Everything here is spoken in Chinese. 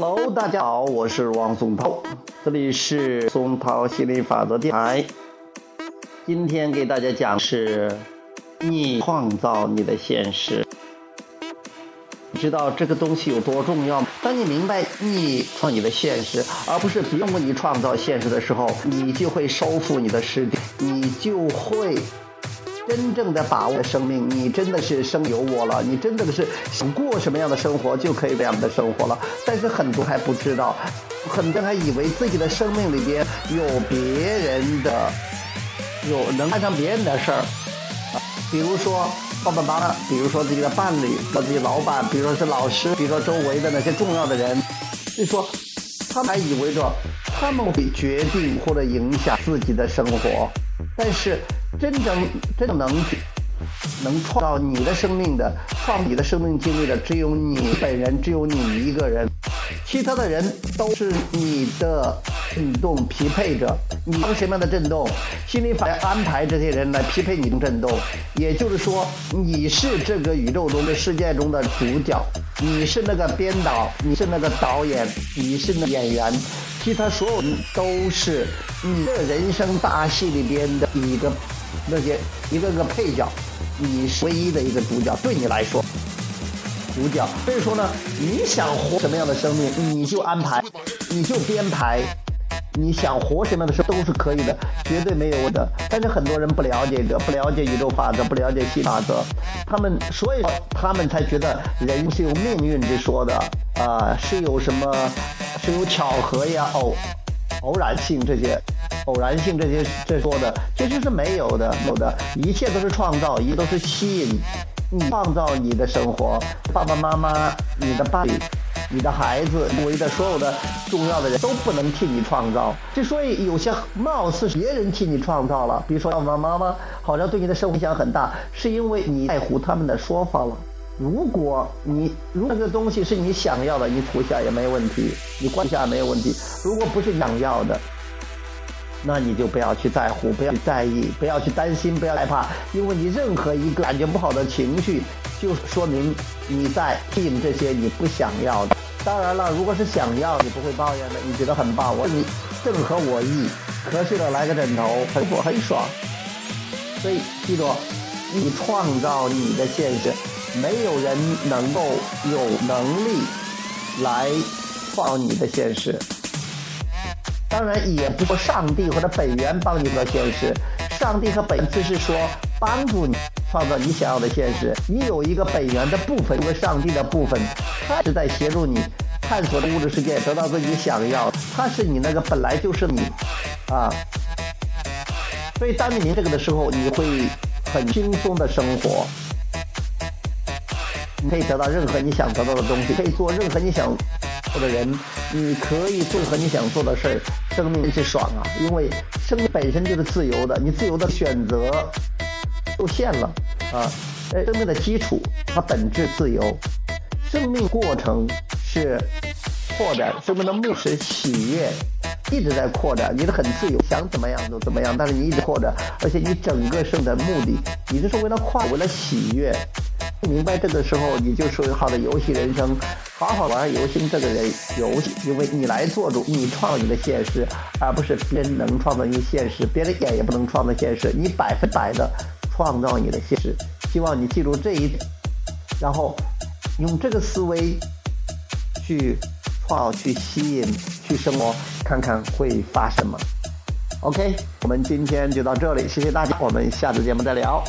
Hello，大家好，我是王松涛，这里是松涛心理法则电台。今天给大家讲是，你创造你的现实。你知道这个东西有多重要吗？当你明白你创你的现实，而不是别人为你创造现实的时候，你就会收复你的失地，你就会。真正的把握生命，你真的是生有我了，你真的是想过什么样的生活就可以这样的生活了。但是很多还不知道，很多还以为自己的生命里边有别人的，有能干上别人的事儿啊，比如说爸爸妈妈，比如说自己的伴侣，和自己老板，比如说是老师，比如说周围的那些重要的人，就说他们还以为着他们会决定或者影响自己的生活，但是。真正真正能能创造你的生命的，创你的生命经历的，只有你本人，只有你一个人，其他的人都是你的震动匹配着。你用什么样的震动，心理法安排这些人来匹配你的震动。也就是说，你是这个宇宙中的世界中的主角，你是那个编导，你是那个导演，你是那演员，其他所有人都是你的人生大戏里边的一个。那些一个个配角，你是唯一的一个主角，对你来说，主角。所以说呢，你想活什么样的生命，你就安排，你就编排，你想活什么样的生都是可以的，绝对没有的。但是很多人不了解的，不了解宇宙法则，不了解新法则，他们所以说他们才觉得人是有命运之说的啊，是有什么是有巧合呀，偶偶然性这些。偶然性这些这说的其实是没有的，有的一切都是创造，一切都是吸引。你创造你的生活，爸爸妈妈、你的伴侣、你的孩子，周围的所有的重要的人都不能替你创造。之所以有些貌似别人替你创造了，比如说爸爸妈妈好像对你的生活影响很大，是因为你在乎他们的说法了。如果你如果这个东西是你想要的，你吐下也没问题，你灌下没有问题。如果不是想要的，那你就不要去在乎，不要去在意，不要去担心，不要害怕，因为你任何一个感觉不好的情绪，就说明你在吸引这些你不想要的。当然了，如果是想要，你不会抱怨的，你觉得很棒，我你正合我意，瞌睡了来个枕头，很很爽。所以记住，你创造你的现实，没有人能够有能力来创你的现实。当然也不说上帝或者本源帮你做现实，上帝和本质是说帮助你创造你想要的现实。你有一个本源的部分，一个上帝的部分，他是在协助你探索物质世界，得到自己想要。他是你那个本来就是你，啊。所以当你明这个的时候，你会很轻松的生活，你可以得到任何你想得到的东西，可以做任何你想。做的人，你可以做和你想做的事儿，生命是爽啊！因为生命本身就是自由的，你自由的选择受限了啊！呃，生命的基础它本质自由，生命过程是扩展，生命的目是喜悦，一直在扩展，你的很自由，想怎么样就怎么样，但是你一直扩展，而且你整个生的目的，你这是为了跨，为了喜悦。不明白这个时候，你就属于好的游戏人生，好好玩游戏这个人游戏，因为你来做主，你创造你的现实，而不是别人能创造你现实，别人演也不能创造现实，你百分百的创造你的现实。希望你记住这一点，然后用这个思维去创、去吸引、去生活，看看会发什么。OK，我们今天就到这里，谢谢大家，我们下次节目再聊。